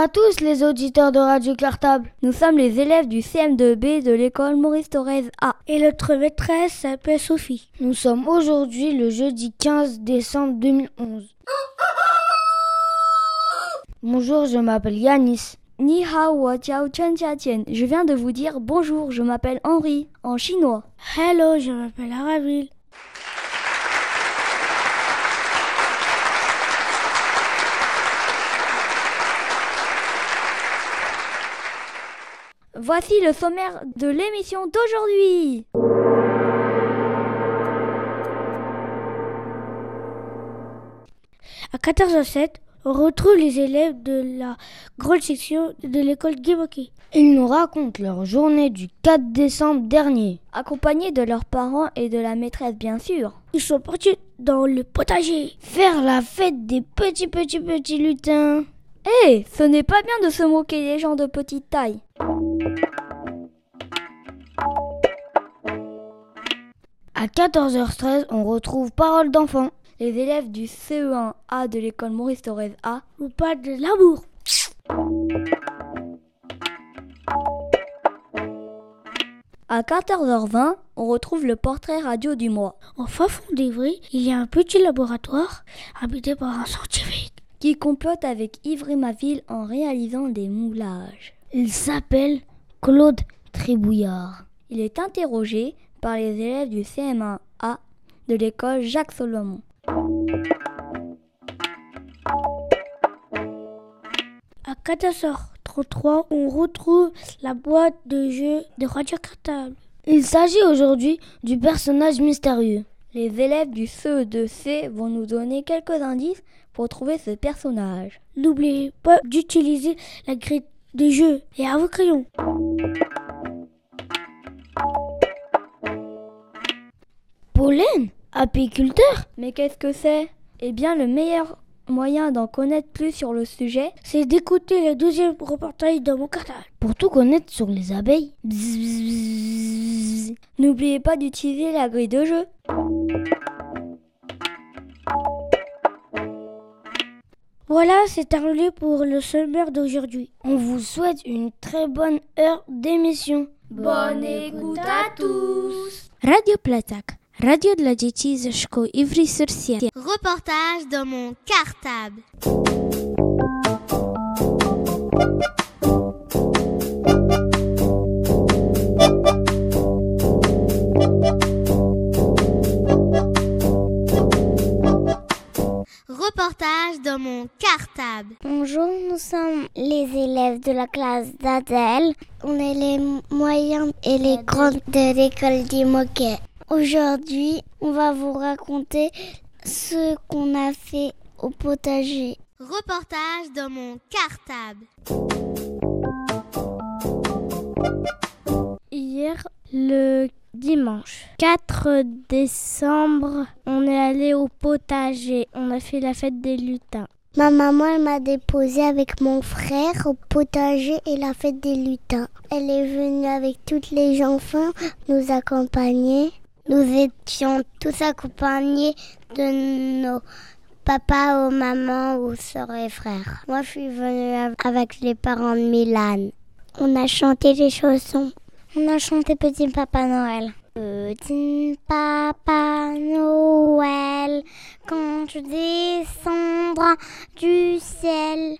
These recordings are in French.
à tous les auditeurs de Radio Cartable. Nous sommes les élèves du CM2B de l'école Maurice Thorez A. Et notre maîtresse s'appelle Sophie. Nous sommes aujourd'hui le jeudi 15 décembre 2011. Bonjour, je m'appelle Yanis. Ni hao, wo jiao chen jian. Je viens de vous dire bonjour, je m'appelle Henri, en chinois. Hello, je m'appelle Araville. Voici le sommaire de l'émission d'aujourd'hui. À 14h07, on retrouve les élèves de la grande section de l'école Gimoki. Ils nous racontent leur journée du 4 décembre dernier. Accompagnés de leurs parents et de la maîtresse, bien sûr. Ils sont partis dans le potager. Faire la fête des petits petits petits lutins. Hé, ce n'est pas bien de se moquer des gens de petite taille. À 14h13, on retrouve Parole d'enfant. Les élèves du CE1A de l'école Maurice Thorez A Ou pas de l'amour. À 14h20, on retrouve le portrait radio du mois. Au fin fond il y a un petit laboratoire habité par un scientifique. Qui complote avec Ivry Maville en réalisant des moulages. Il s'appelle Claude Tribouillard. Il est interrogé par les élèves du CM1A de l'école Jacques Solomon. À 14h33, on retrouve la boîte de jeu de Radio Cartable. Il s'agit aujourd'hui du personnage mystérieux. Les élèves du CE2C vont nous donner quelques indices pour ce personnage. N'oubliez pas d'utiliser la grille de jeu et à vos crayons. Pollen Apiculteur Mais qu'est-ce que c'est? Eh bien, le meilleur moyen d'en connaître plus sur le sujet, C'est d'écouter le deuxième reportage dans mon. Pour tout connaître sur les abeilles. N'oubliez pas d'utiliser la grille de jeu. Voilà, c'est terminé pour le sommaire d'aujourd'hui. On vous souhaite une très bonne heure d'émission. Bonne écoute à tous Radio Platak, radio dla dzieci ze szkół Ivry-sur-Sienne. Reportage dans mon cartable. Reportage dans mon cartable. Bonjour, nous sommes les élèves de la classe d'Adèle. On est les moyens et les grandes de l'école d'Imoquet. Aujourd'hui, on va vous raconter ce qu'on a fait au potager. Reportage dans mon cartable. Hier, le dimanche 4 décembre, on est allé au potager. On a fait la fête des lutins. Ma maman, elle m'a déposé avec mon frère au potager et la fête des lutins. Elle est venue avec tous les enfants nous accompagner. Nous étions tous accompagnés de nos papas ou mamans ou sœurs et frères. Moi, je suis venue avec les parents de Milan. On a chanté les chansons. On a chanté Petit Papa Noël. Petit Papa Noël, quand tu descendras du ciel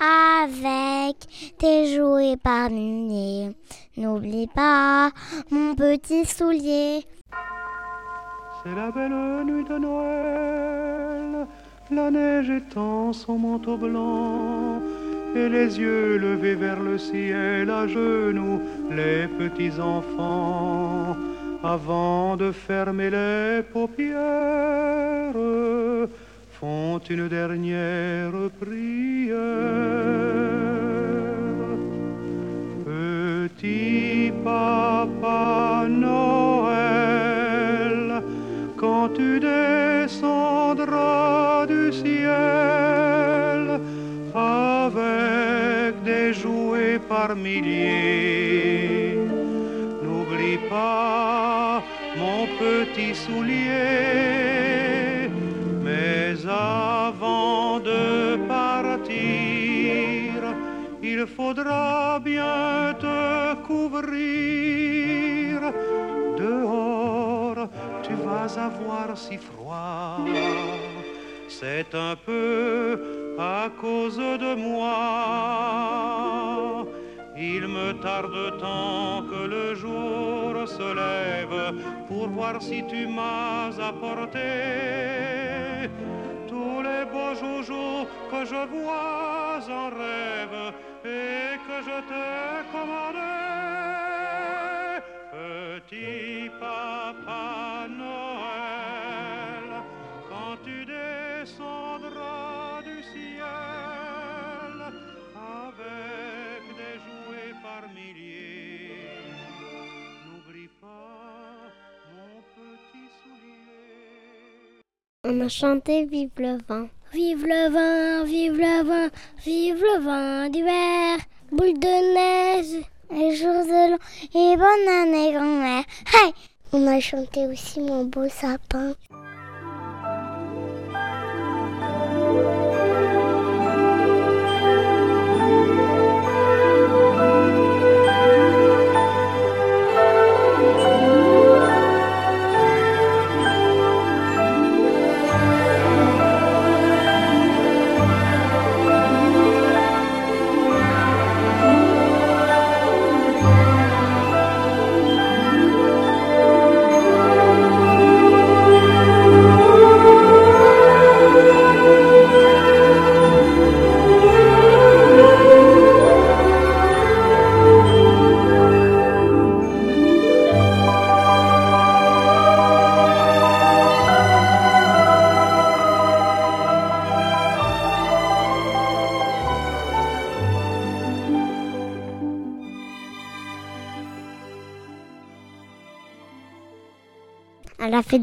avec tes jouets parmi n'oublie pas mon petit soulier. C'est la belle nuit de Noël, la neige étend son manteau blanc, et les yeux levés vers le ciel à genoux, les petits enfants, avant de fermer les paupières, font une dernière prière. Petit papa Noël, quand tu descendras milliers, n'oublie pas mon petit soulier. Mais avant de partir, il faudra bien te couvrir. Dehors, tu vas avoir si froid. C'est un peu à cause de moi. Il me tarde tant que le jour se lève pour voir si tu m'as apporté tous les beaux joujoux que je vois en rêve et que je t'ai commandé. On a chanté Vive le vent. Vive le vent, vive le vent, vive le vent d'hiver. Boule de neige. Les jours de l'an et bonne année grand-mère. Hey On a chanté aussi Mon beau sapin.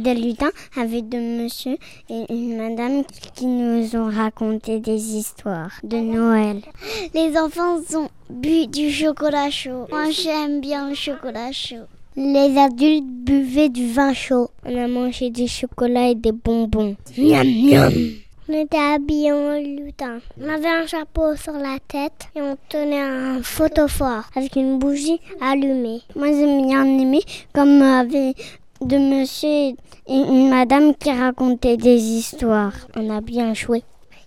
Des lutins, avec deux monsieur et une madame qui nous ont raconté des histoires de Noël. Les enfants ont bu du chocolat chaud. Moi, j'aime bien le chocolat chaud. Les adultes buvaient du vin chaud. On a mangé du chocolat et des bonbons. Miam, miam. On était habillés en lutin. On avait un chapeau sur la tête et on tenait un photophore avec une bougie allumée. Moi, j'ai bien aimé comme avait de monsieur et une madame qui racontaient des histoires. On a bien joué.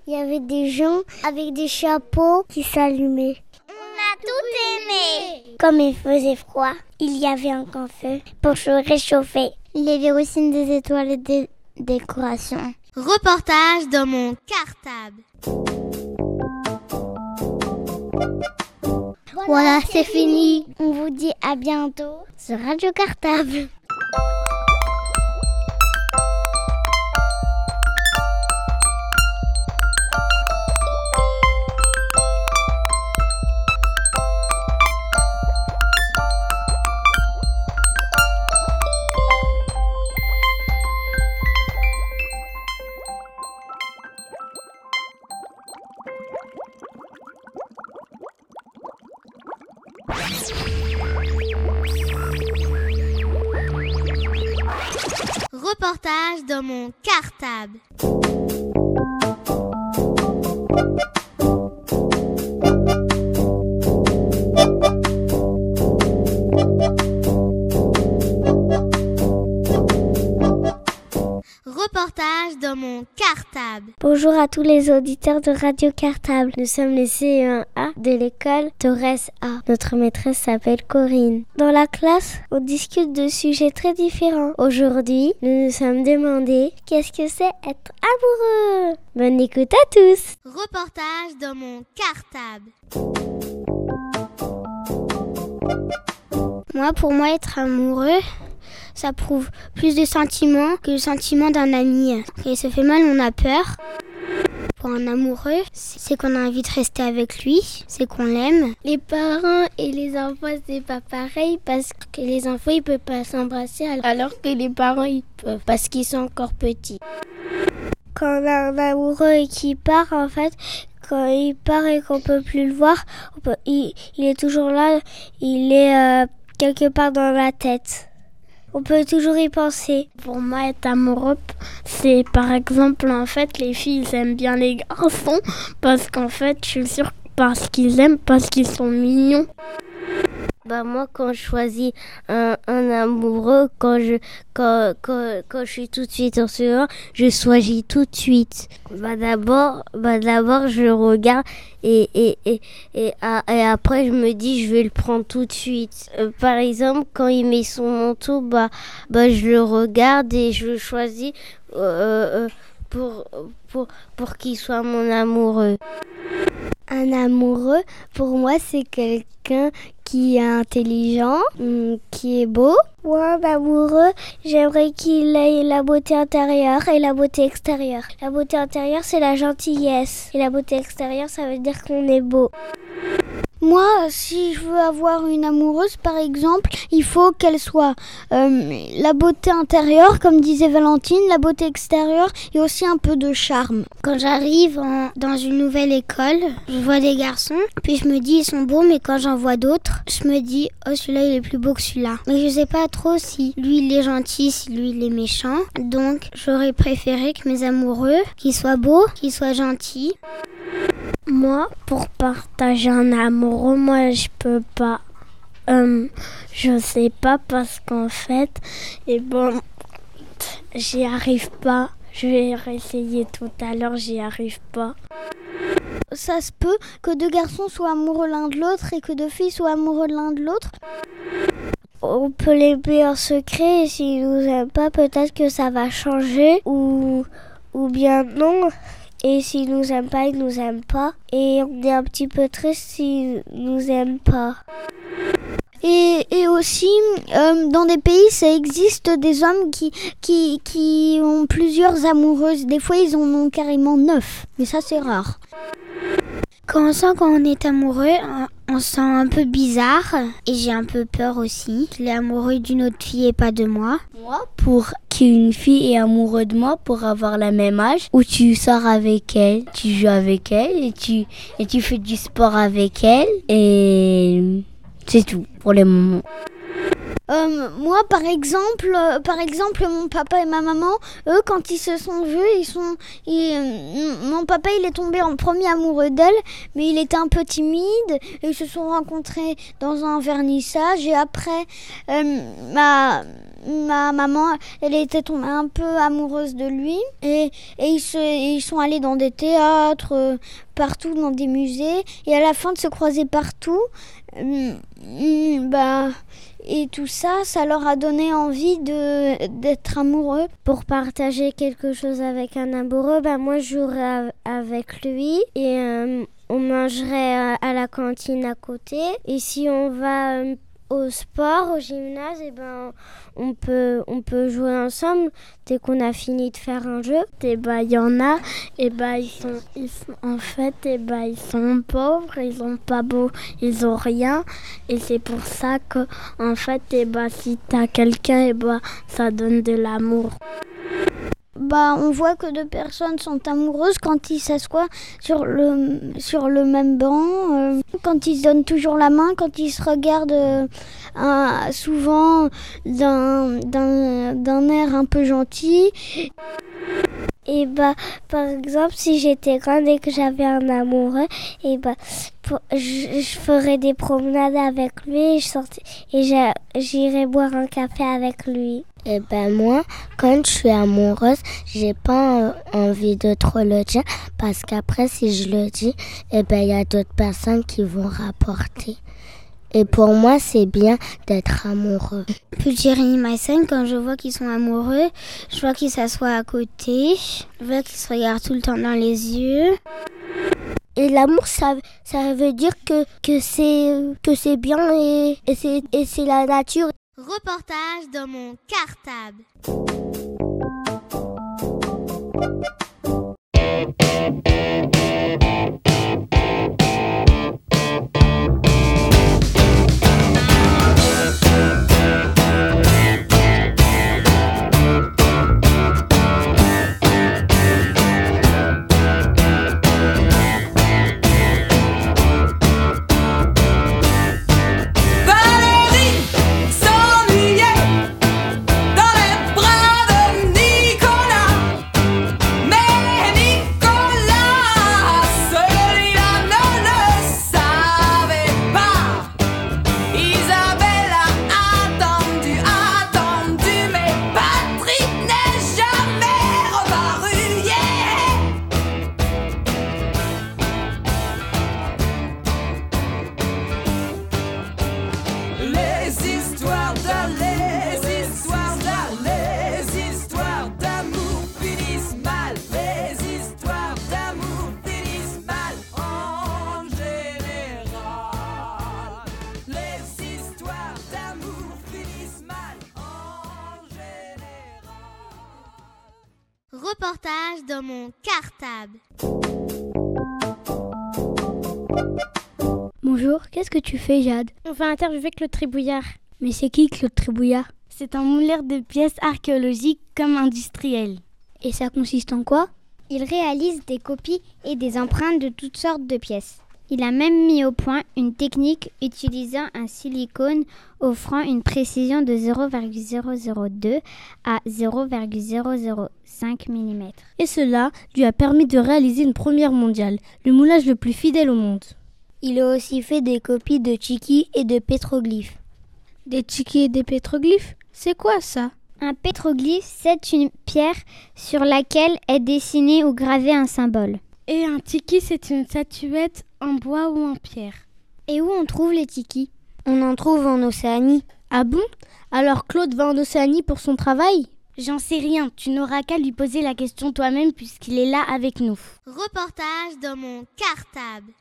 Il y avait des gens avec des chapeaux qui s'allumaient. On a tout aimé. Comme il faisait froid, il y avait un grand feu pour se réchauffer. Il y avait aussi des étoiles et des décorations. Reportage dans mon cartable. Voilà, c'est fini. On vous dit à bientôt sur Radio Cartable. Thank you. Mon cartable. Reportage dans mon cartable. Bonjour à tous les auditeurs de Radio Cartable. Nous sommes les CE1A de l'école Torres A. Notre maîtresse s'appelle Corinne. Dans la classe, on discute de sujets très différents. Aujourd'hui, nous nous sommes demandé qu'est-ce que c'est être amoureux? Bonne écoute à tous. Reportage dans mon cartable. Moi, pour moi, être amoureux, ça prouve plus de sentiments que le sentiment d'un ami. Quand il se fait mal, on a peur. Pour un amoureux, c'est qu'on a envie de rester avec lui, c'est qu'on l'aime. Les parents et les enfants, c'est pas pareil parce que les enfants, ils peuvent pas s'embrasser alors que les parents, ils peuvent parce qu'ils sont encore petits. Quand on a un amoureux qui part, en fait, quand il part et qu'on peut plus le voir, il, est toujours là, il est euh, quelque part dans la tête. On peut toujours y penser. Pour moi, être amoureux, c'est par exemple, en fait, les filles aiment bien les garçons parce qu'en fait, je suis sûre parce qu'ils aiment, parce qu'ils sont mignons. Bah moi quand je choisis un, un amoureux, quand je quand, quand, quand, je suis tout de suite en sueur, je choisis tout de suite. Bah d'abord bah d'abord je regarde et et, et, et, et, après je me dis je vais le prendre tout de suite. Euh, par exemple quand il met son manteau bah bah je le regarde et je le choisis euh, euh, pour pour pour qu'il soit mon amoureux. Un amoureux, pour moi, c'est quelqu'un qui est intelligent, mm, qui est beau. Un amoureux, j'aimerais qu'il ait la beauté intérieure et la beauté extérieure. La beauté intérieure, c'est la gentillesse. Et la beauté extérieure, ça veut dire qu'on est beau. Moi, si je veux avoir une amoureuse, par exemple, il faut qu'elle soit euh, la beauté intérieure, comme disait Valentine, la beauté extérieure et aussi un peu de charme. Quand j'arrive dans une nouvelle école, je vois des garçons, puis je me dis ils sont beaux, mais quand j'en vois d'autres, je me dis oh celui-là il est plus beau que celui-là. Mais je sais pas trop si lui il est gentil, si lui il est méchant. Donc j'aurais préféré que mes amoureux, qu'ils soient beaux, qu'ils soient gentils. Moi, pour partager un amoureux, moi je peux pas. Euh, je sais pas parce qu'en fait, et eh bon, j'y arrive pas. Je vais réessayer tout à l'heure, j'y arrive pas. Ça se peut que deux garçons soient amoureux l'un de l'autre et que deux filles soient amoureux l'un de l'autre. On peut l'aimer en secret et s'ils nous aiment pas, peut-être que ça va changer ou, ou bien non. Et s'ils nous aiment pas, ils nous aiment pas. Et on est un petit peu triste s'ils nous aiment pas. Et, et aussi, euh, dans des pays, ça existe des hommes qui, qui, qui ont plusieurs amoureuses. Des fois, ils en ont carrément neuf. Mais ça, c'est rare. Quand on sent qu'on est amoureux, on sent un peu bizarre et j'ai un peu peur aussi. Je suis amoureux d'une autre fille et pas de moi. Moi, pour qu'une fille est amoureuse de moi pour avoir la même âge, où tu sors avec elle, tu joues avec elle et tu, et tu fais du sport avec elle et c'est tout pour les moments. Euh, moi, par exemple, euh, par exemple, mon papa et ma maman, eux, quand ils se sont vus, ils sont, euh, mon papa, il est tombé en premier amoureux d'elle, mais il était un peu timide. Et ils se sont rencontrés dans un vernissage et après, ma ma maman, elle était tombée un peu amoureuse de lui et, et ils, ils sont allés dans des théâtres, partout, dans des musées et à la fin de se croiser partout, bah et tout ça, ça leur a donné envie de d'être amoureux. Pour partager quelque chose avec un amoureux, bah moi je jouerais avec lui et euh, on mangerait à la cantine à côté. Et si on va euh, au sport, au gymnase, et eh ben on peut on peut jouer ensemble. Dès qu'on a fini de faire un jeu. Et bah il y en a. Et bah ils sont, en fait et bah ils sont pauvres, ils ont pas beau, ils ont rien. Et c'est pour ça que en fait et bah si t'as quelqu'un bah ça donne de l'amour bah, on voit que deux personnes sont amoureuses quand ils s'assoient sur le, sur le même banc, euh, quand ils se donnent toujours la main, quand ils se regardent euh, souvent d'un air un peu gentil. Et bah, par exemple, si j'étais grande et que j'avais un amoureux, et bah, je, ferais des promenades avec lui et je et j'irais boire un café avec lui. Et ben moi, quand je suis amoureuse, j'ai pas envie de trop le dire parce qu'après si je le dis, et ben il y a d'autres personnes qui vont rapporter. Et pour moi, c'est bien d'être amoureux. Puis Jeremy Mason, quand je vois qu'ils sont amoureux, je vois qu'ils s'assoient à côté, je vois qu'ils se regardent tout le temps dans les yeux. Et l'amour, ça, ça veut dire que, que c'est que c'est bien et, et c'est la nature. Reportage dans mon cartable. Jade On va interviewer Claude Tribouillard. Mais c'est qui Claude Tribouillard C'est un mouleur de pièces archéologiques comme industriel. Et ça consiste en quoi Il réalise des copies et des empreintes de toutes sortes de pièces. Il a même mis au point une technique utilisant un silicone offrant une précision de 0,002 à 0,005 mm. Et cela lui a permis de réaliser une première mondiale, le moulage le plus fidèle au monde. Il a aussi fait des copies de tchiki et de pétroglyphes. Des tchiki et des pétroglyphes C'est quoi ça? Un pétroglyphe, c'est une pierre sur laquelle est dessiné ou gravé un symbole. Et un tiki, c'est une statuette en bois ou en pierre? Et où on trouve les tikis On en trouve en Océanie. Ah bon? Alors Claude va en Océanie pour son travail? J'en sais rien, tu n'auras qu'à lui poser la question toi-même puisqu'il est là avec nous. Reportage dans mon cartable.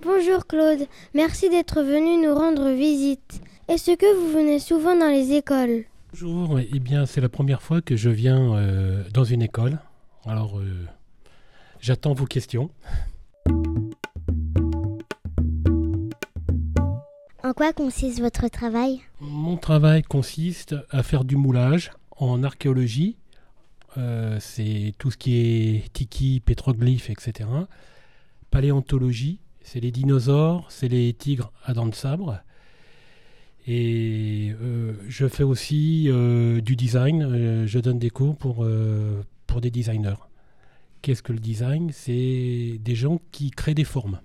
Bonjour Claude, merci d'être venu nous rendre visite. Est-ce que vous venez souvent dans les écoles? Bonjour, eh bien c'est la première fois que je viens euh, dans une école. Alors euh, j'attends vos questions. En quoi consiste votre travail? Mon travail consiste à faire du moulage en archéologie. Euh, c'est tout ce qui est tiki, pétroglyphes, etc. Paléontologie, c'est les dinosaures, c'est les tigres à dents de sabre. Et euh, je fais aussi euh, du design. Je donne des cours pour des designers. Qu'est-ce que le design? C'est des gens qui créent des formes.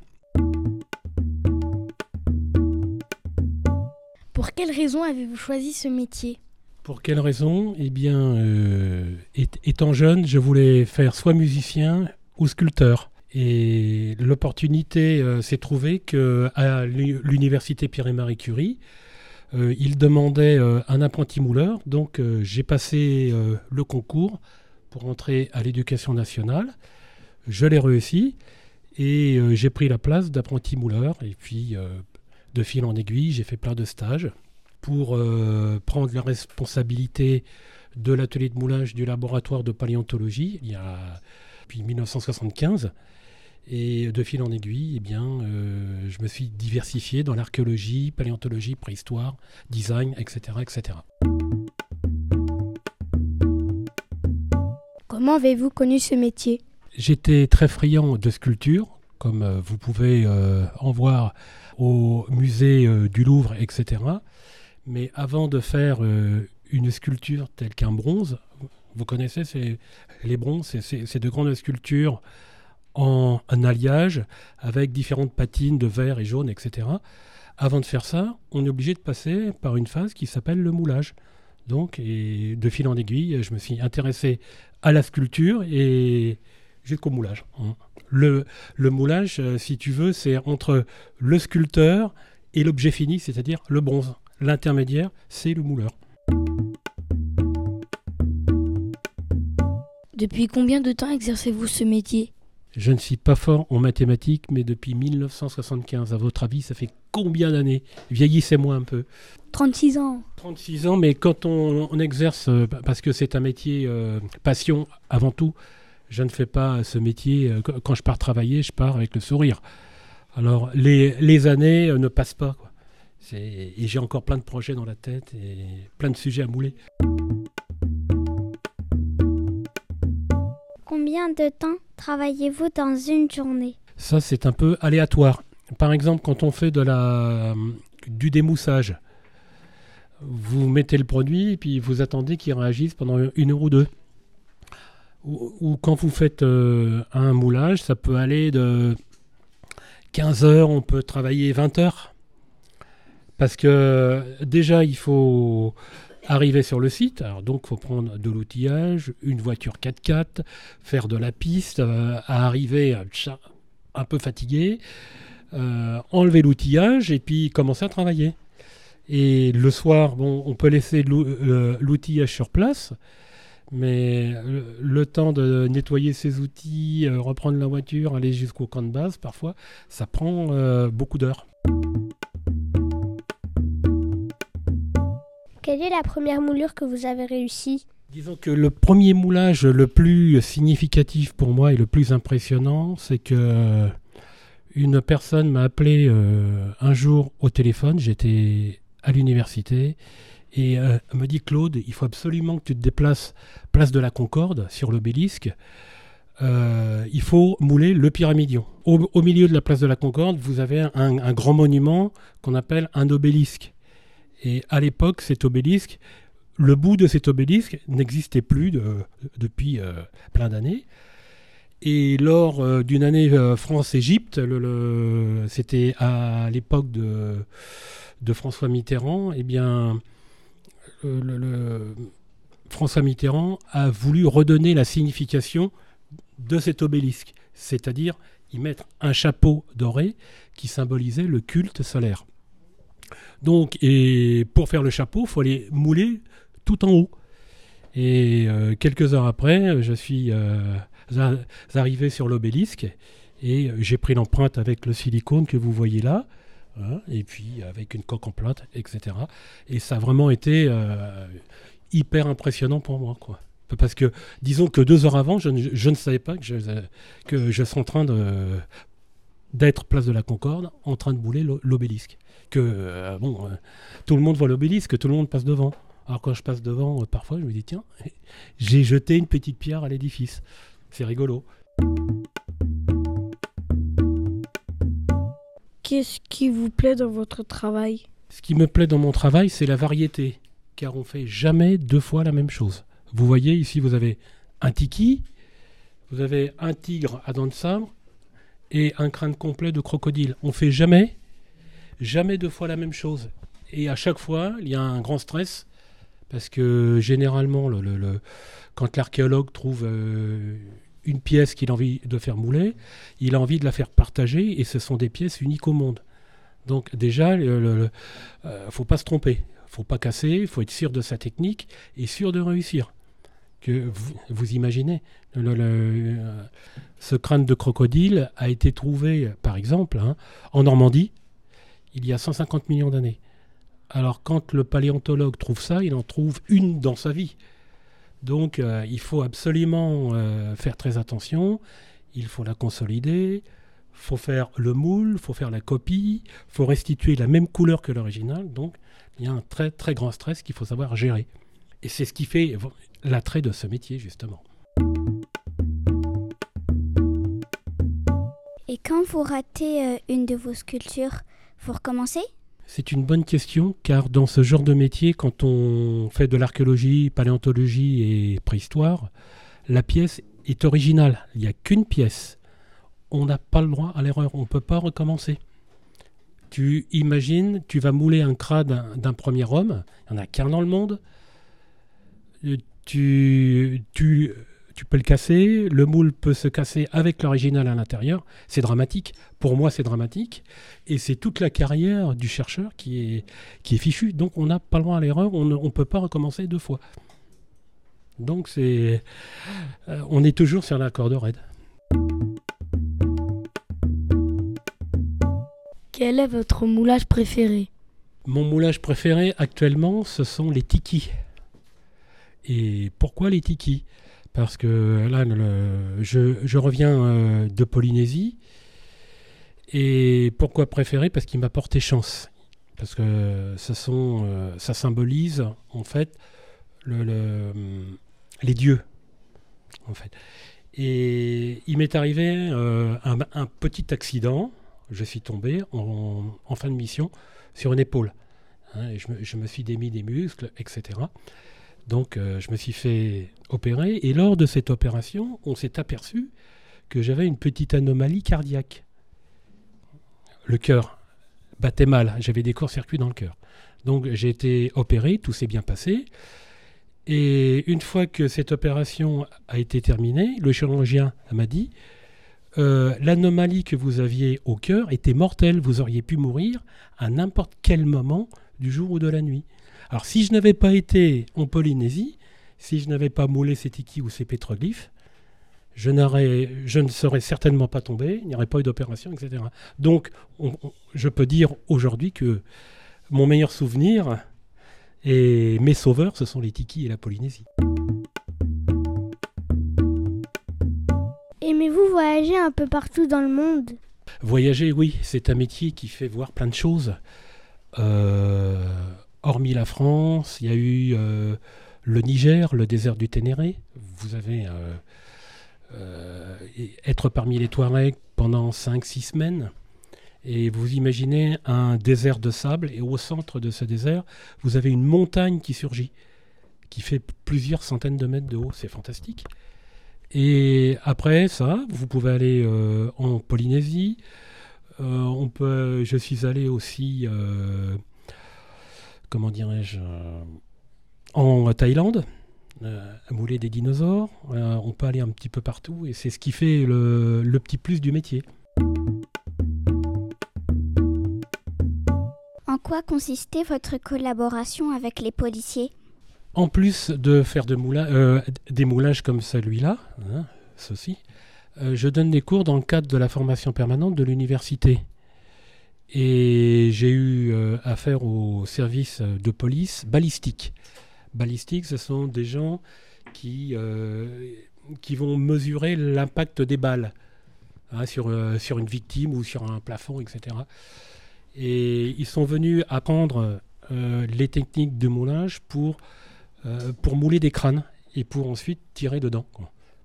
Quelle raison avez-vous choisi ce métier? Pour quelle raison? Eh bien, euh, étant jeune, je voulais faire soit musicien ou sculpteur. Et l'opportunité euh, s'est trouvée que à l'u- l'université Pierre et Marie Curie, euh, ils demandaient euh, un apprenti mouleur. Donc, j'ai passé le concours pour entrer à l'éducation nationale. Je l'ai réussi et j'ai pris la place d'apprenti mouleur. Et puis, de fil en aiguille, j'ai fait plein de stages pour euh, prendre la responsabilité de l'atelier de moulage du laboratoire de paléontologie il y a depuis 1975. Et de fil en aiguille, eh bien, euh, je me suis diversifié dans l'archéologie, paléontologie, préhistoire, design, etc., etc. Comment avez-vous connu ce métier? J'étais très friand de sculpture, comme euh, vous pouvez euh, en voir au musée euh, du Louvre, etc. Mais avant de faire euh, une sculpture telle qu'un bronze, vous connaissez c'est- les bronzes, c'est- de grandes sculptures en alliage avec différentes patines de vert et jaune, etc. Avant de faire ça, on est obligé de passer par une phase qui s'appelle le moulage. Donc, et de fil en aiguille, je me suis intéressé à la sculpture et jusqu'au moulage. hein. Le, le moulage, euh, si tu veux, c'est entre le sculpteur et l'objet fini, c'est-à-dire le bronze. L'intermédiaire, c'est le mouleur. Depuis combien de temps exercez-vous ce métier? Je ne suis pas fort en mathématiques, mais depuis 1975, à votre avis, ça fait combien d'années? Vieillissez-moi un peu. 36 ans. 36 ans, mais quand on, on exerce, euh, parce que c'est un métier euh, passion avant tout, je ne fais pas ce métier, euh, qu- quand je pars travailler, je pars avec le sourire. Alors les, les années ne passent pas. Quoi. Et j'ai encore plein de projets dans la tête et plein de sujets à mouler. Combien de temps travaillez-vous dans une journée? Ça, c'est un peu aléatoire. Par exemple, quand on fait de la, du démoussage, vous mettez le produit et puis vous attendez qu'il réagisse pendant une heure ou deux. Ou, ou quand vous faites euh, un moulage, ça peut aller de 15 heures, on peut travailler 20 heures. Parce que déjà, il faut arriver sur le site. Alors donc, il faut prendre de l'outillage, une voiture 4x4, faire de la piste, euh, arriver euh, un peu fatigué, euh, enlever l'outillage et puis commencer à travailler. Et le soir, bon, on peut laisser l'ou- l'outillage sur place, mais le, temps de nettoyer ses outils, reprendre la voiture, aller jusqu'au camp de base, parfois, ça prend beaucoup d'heures. Quelle est la première moulure que vous avez réussie Disons que le premier moulage le plus significatif pour moi et le plus impressionnant, c'est que une personne m'a appelé euh, un jour au téléphone, j'étais à l'université, et euh, me dit Claude, il faut absolument que tu te déplaces place de la Concorde sur l'obélisque. Euh, il faut mouler le pyramidion. Au, milieu de la place de la Concorde, vous avez un, grand monument qu'on appelle un obélisque. Et à l'époque, cet obélisque, le bout de cet obélisque n'existait plus depuis plein d'années. Et lors euh, d'une année euh, France-Égypte, c'était à l'époque de, François Mitterrand, eh bien, François Mitterrand a voulu redonner la signification de cet obélisque, c'est-à-dire y mettre un chapeau doré qui symbolisait le culte solaire. Donc, et pour faire le chapeau, il faut aller mouler tout en haut. Et euh, quelques heures après, je suis arrivé sur l'obélisque et j'ai pris l'empreinte avec le silicone que vous voyez là. Hein, et puis avec une coque en plate, etc. Et ça a vraiment été euh, hyper impressionnant pour moi. Quoi. Parce que, disons que deux heures avant, je ne, savais pas que je, que je suis en train de d'être place de la Concorde, en train de bouler l'obélisque. Que, euh, bon, euh, tout le monde voit l'obélisque, tout le monde passe devant. Alors quand je passe devant, parfois, je me dis, tiens, j'ai jeté une petite pierre à l'édifice. C'est rigolo. Qu'est-ce qui vous plaît dans votre travail? Ce qui me plaît dans mon travail, c'est la variété, car on fait jamais deux fois la même chose. Vous voyez ici, vous avez un tiki, vous avez un tigre à dents de sabre et un crâne complet de crocodile. On fait jamais, jamais deux fois la même chose. Et à chaque fois, il y a un grand stress parce que généralement, le, quand l'archéologue trouve euh, une pièce qu'il a envie de faire mouler, il a envie de la faire partager et ce sont des pièces uniques au monde. Donc déjà, il ne euh, faut pas se tromper, faut pas casser, il faut être sûr de sa technique et sûr de réussir. Vous, imaginez, euh, ce crâne de crocodile a été trouvé, par exemple, hein, en Normandie, il y a 150 millions d'années. Alors quand le paléontologue trouve ça, il en trouve une dans sa vie. Donc euh, il faut absolument euh, faire très attention, il faut la consolider, il faut faire le moule, il faut faire la copie, il faut restituer la même couleur que l'original. Donc il y a un très très grand stress qu'il faut savoir gérer. Et c'est ce qui fait l'attrait de ce métier justement. Et quand vous ratez euh, une de vos sculptures, vous recommencez? C'est une bonne question, car dans ce genre de métier, quand on fait de l'archéologie, paléontologie et préhistoire, la pièce est originale. Il n'y a qu'une pièce. On n'a pas le droit à l'erreur. On ne peut pas recommencer. Tu imagines, tu vas mouler un crâne d'un premier homme. Il n'y en a qu'un dans le monde. Tu, tu tu peux le casser, le moule peut se casser avec l'original à l'intérieur. C'est dramatique. Pour moi, c'est dramatique. Et c'est toute la carrière du chercheur qui est, qui est fichue. Donc, on n'a pas le droit à l'erreur. On ne peut pas recommencer deux fois. Donc, c'est, euh, on est toujours sur la corde raide. Quel est votre moulage préféré? Mon moulage préféré actuellement, ce sont les tikis. Et pourquoi les tikis? Parce que là, je, reviens euh, de Polynésie. Et pourquoi préférer? Parce qu'il m'a porté chance. Parce que ça, euh, symbolise, en fait, le, les dieux. En fait. Et il m'est arrivé euh, un, petit accident. Je suis tombé en, fin de mission sur une épaule. Hein, et je me, suis démis des muscles, etc. Donc euh, je me suis fait opérer et lors de cette opération, on s'est aperçu que j'avais une petite anomalie cardiaque. Le cœur battait mal, j'avais des courts-circuits dans le cœur. Donc j'ai été opéré, tout s'est bien passé. Et une fois que cette opération a été terminée, le chirurgien m'a dit euh, l'anomalie que vous aviez au cœur était mortelle, vous auriez pu mourir à n'importe quel moment du jour ou de la nuit. Alors si je n'avais pas été en Polynésie, si je n'avais pas moulé ces tikis ou ces pétroglyphes, je, je ne serais certainement pas tombé, il n'y aurait pas eu d'opération, etc. Donc je peux dire aujourd'hui que mon meilleur souvenir et mes sauveurs, ce sont les tikis et la Polynésie. Aimez-vous voyager un peu partout dans le monde? Voyager, oui, c'est un métier qui fait voir plein de choses. Euh, hormis la France, il y a eu euh, le Niger, le désert du Ténéré. Vous avez euh, être parmi les Touaregs pendant 5-6 semaines. Et vous imaginez un désert de sable, et au centre de ce désert, vous avez une montagne qui surgit, qui fait plusieurs centaines de mètres de haut. C'est fantastique. Et après ça, vous pouvez aller euh, en Polynésie. Euh, je suis allé aussi, euh, comment dirais-je, en Thaïlande, à mouler des dinosaures. on peut aller un petit peu partout et c'est ce qui fait le, le petit plus du métier. En quoi consistait votre collaboration avec les policiers? En plus de faire de euh, des moulages comme celui-là, hein, ceci, euh, je donne des cours dans le cadre de la formation permanente de l'université. Et j'ai eu euh, affaire au service de police balistique. Balistique, ce sont des gens qui, qui vont mesurer l'impact des balles hein, sur, sur une victime ou sur un plafond, etc. Et ils sont venus apprendre les techniques de moulage pour euh, pour mouler des crânes et pour ensuite tirer dedans.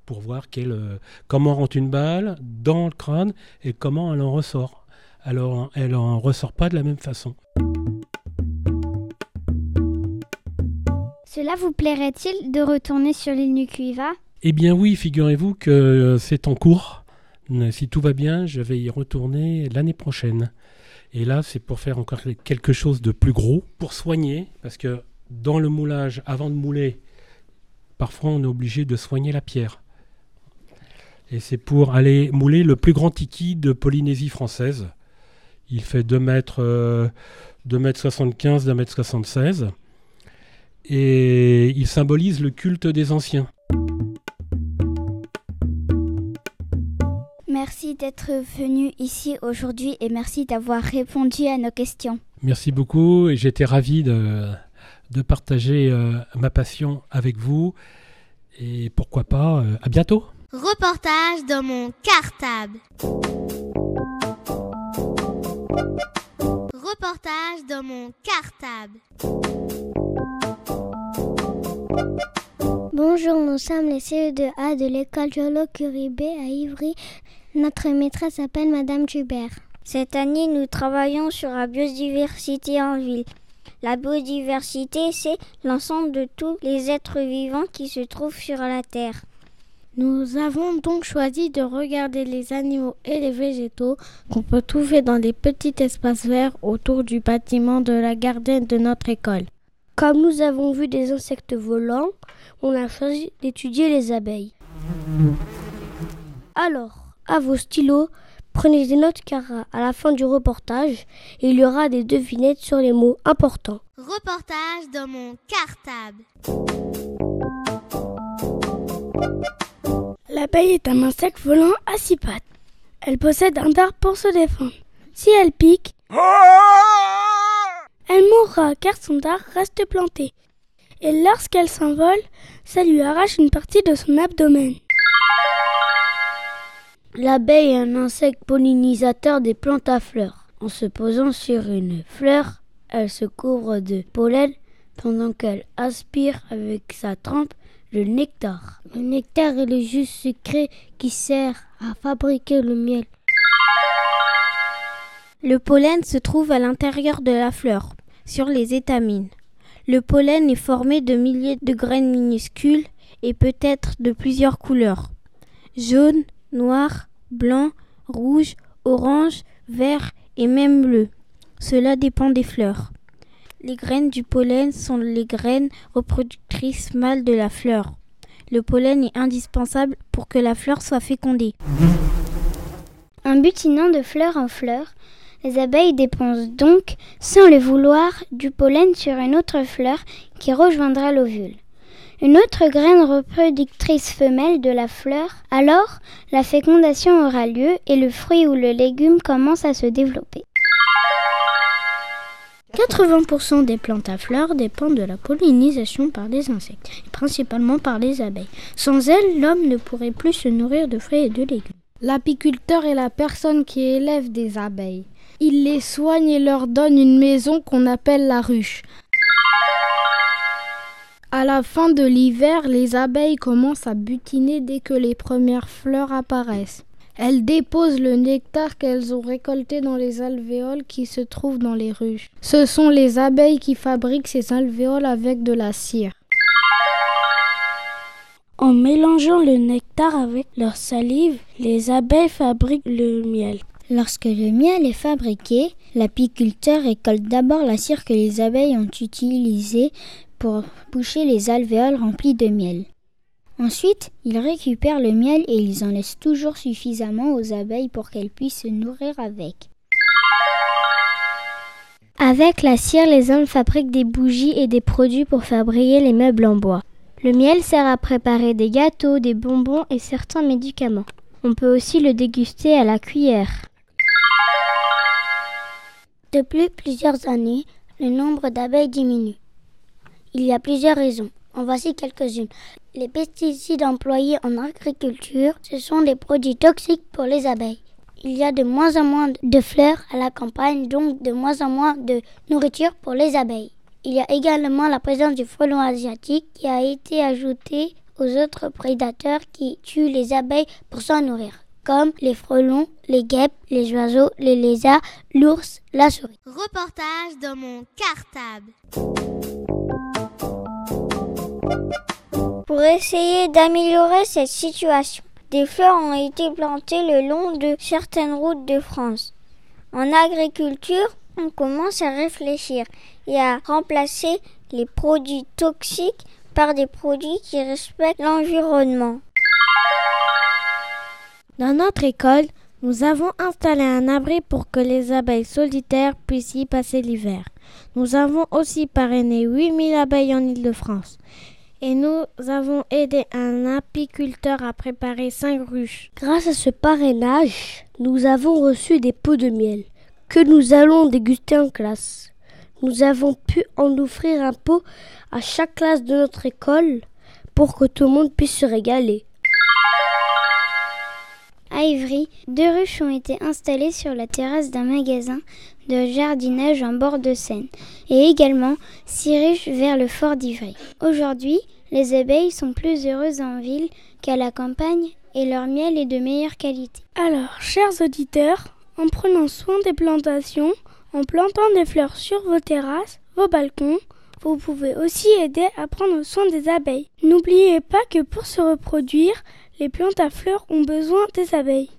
pour voir euh, comment rentre une balle dans le crâne et comment elle en ressort. Alors, elle en ressort pas de la même façon. Cela vous plairait-il de retourner sur l'île Nukuiva? Eh bien oui, figurez-vous que euh, c'est en cours. Si tout va bien, je vais y retourner l'année prochaine. Et là, c'est pour faire encore quelque chose de plus gros, pour soigner, parce que dans le moulage, avant de mouler, parfois on est obligé de soigner la pierre. Et c'est pour aller mouler le plus grand tiki de Polynésie française. Il fait 2 mètres, 2 mètres 75, 2 mètres 76. Et il symbolise le culte des anciens. Merci d'être venu ici aujourd'hui et merci d'avoir répondu à nos questions. Merci beaucoup et j'étais ravi de, de partager euh, ma passion avec vous. Et pourquoi pas, euh, à bientôt. Reportage dans mon cartable. Reportage dans mon cartable. Bonjour, nous sommes les CE2A de l'école Jolo Curibé à Ivry. Notre maîtresse s'appelle Madame Hubert. Cette année, nous travaillons sur la biodiversité en ville. La biodiversité, c'est l'ensemble de tous les êtres vivants qui se trouvent sur la Terre. Nous avons donc choisi de regarder les animaux et les végétaux qu'on peut trouver dans des petits espaces verts autour du bâtiment de la garden de notre école. Comme nous avons vu des insectes volants, on a choisi d'étudier les abeilles. Alors, à vos stylos, Prenez des notes car à la fin du reportage, il y aura des devinettes sur les mots importants. Reportage dans mon cartable. L'abeille est un insecte volant à six pattes. Elle possède un dard pour se défendre. Si elle pique, elle mourra car son dard reste planté. Et lorsqu'elle s'envole, ça lui arrache une partie de son abdomen. L'abeille est un insecte pollinisateur des plantes à fleurs. En se posant sur une fleur, elle se couvre de pollen pendant qu'elle aspire avec sa trempe le nectar. Le nectar est le jus sucré qui sert à fabriquer le miel. Le pollen se trouve à l'intérieur de la fleur, sur les étamines. Le pollen est formé de milliers de graines minuscules et peut être de plusieurs couleurs. Jaune, noir, blanc, rouge, orange, vert et même bleu. Cela dépend des fleurs. Les graines du pollen sont les graines reproductrices mâles de la fleur. Le pollen est indispensable pour que la fleur soit fécondée. En butinant de fleur en fleur, les abeilles dépensent donc, sans le vouloir, du pollen sur une autre fleur qui rejoindra l'ovule une autre graine reproductrice femelle de la fleur, alors la fécondation aura lieu et le fruit ou le légume commence à se développer. 80% des plantes à fleurs dépendent de la pollinisation par des insectes, principalement par les abeilles. Sans elles, l'homme ne pourrait plus se nourrir de fruits et de légumes. L'apiculteur est la personne qui élève des abeilles. Il les soigne et leur donne une maison qu'on appelle la ruche. À la fin de l'hiver, les abeilles commencent à butiner dès que les premières fleurs apparaissent. Elles déposent le nectar qu'elles ont récolté dans les alvéoles qui se trouvent dans les ruches. Ce sont les abeilles qui fabriquent ces alvéoles avec de la cire. En mélangeant le nectar avec leur salive, les abeilles fabriquent le miel. Lorsque le miel est fabriqué, l'apiculteur récolte d'abord la cire que les abeilles ont utilisée pour boucher les alvéoles remplies de miel. Ensuite, ils récupèrent le miel et ils en laissent toujours suffisamment aux abeilles pour qu'elles puissent se nourrir avec. Avec la cire, les hommes fabriquent des bougies et des produits pour faire briller les meubles en bois. Le miel sert à préparer des gâteaux, des bonbons et certains médicaments. On peut aussi le déguster à la cuillère. Depuis plusieurs années, le nombre d'abeilles diminue. Il y a plusieurs raisons. En voici quelques-unes. Les pesticides employés en agriculture, ce sont des produits toxiques pour les abeilles. Il y a de moins en moins de fleurs à la campagne, donc de moins en moins de nourriture pour les abeilles. Il y a également la présence du frelon asiatique qui a été ajouté aux autres prédateurs qui tuent les abeilles pour s'en nourrir, comme les frelons, les guêpes, les oiseaux, les lézards, l'ours, la souris. Reportage dans mon cartable. Pour essayer d'améliorer cette situation, des fleurs ont été plantées le long de certaines routes de France. En agriculture, on commence à réfléchir et à remplacer les produits toxiques par des produits qui respectent l'environnement. Dans notre école, nous avons installé un abri pour que les abeilles solitaires puissent y passer l'hiver. Nous avons aussi parrainé 8000 abeilles en Île-de-France. Et nous avons aidé un apiculteur à préparer 5 ruches. Grâce à ce parrainage, nous avons reçu des pots de miel que nous allons déguster en classe. Nous avons pu en offrir un pot à chaque classe de notre école pour que tout le monde puisse se régaler. À Ivry, deux ruches ont été installées sur la terrasse d'un magasin de jardinage en bord de Seine et également six ruches vers le fort d'Ivry. Aujourd'hui, les abeilles sont plus heureuses en ville qu'à la campagne et leur miel est de meilleure qualité. Alors, chers auditeurs, en prenant soin des plantations, en plantant des fleurs sur vos terrasses, vos balcons, vous pouvez aussi aider à prendre soin des abeilles. N'oubliez pas que pour se reproduire, les plantes à fleurs ont besoin des abeilles.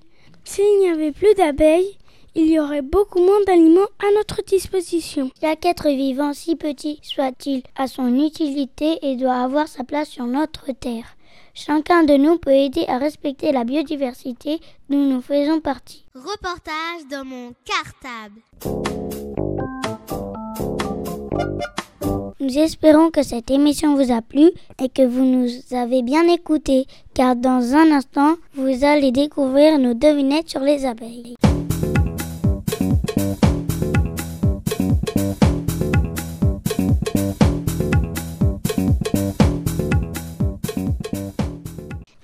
S'il n'y avait plus d'abeilles, il y aurait beaucoup moins d'aliments à notre disposition. Chaque être vivant, si petit soit-il, a son utilité et doit avoir sa place sur notre terre. Chacun de nous peut aider à respecter la biodiversité dont nous faisons partie. Reportage dans mon cartable. Nous espérons que cette émission vous a plu et que vous nous avez bien écoutés, car dans un instant, vous allez découvrir nos devinettes sur les abeilles.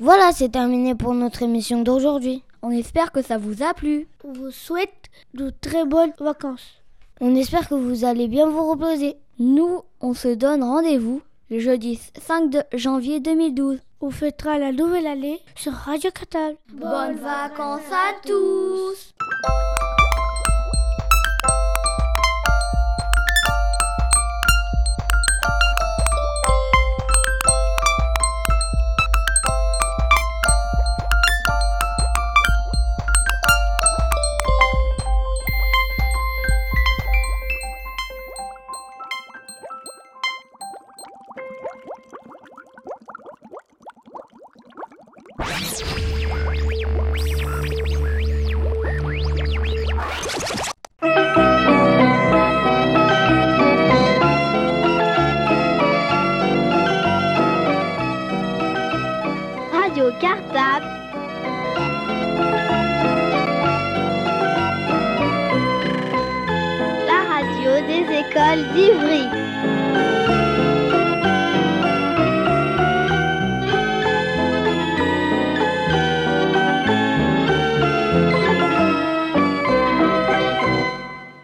Voilà, c'est terminé pour notre émission d'aujourd'hui. On espère que ça vous a plu. On vous souhaite de très bonnes vacances. On espère que vous allez bien vous reposer. Nous, on se donne rendez-vous le jeudi 5 de janvier 2012. On fêtera la nouvelle année sur Radio Catal. Bonnes vacances à tous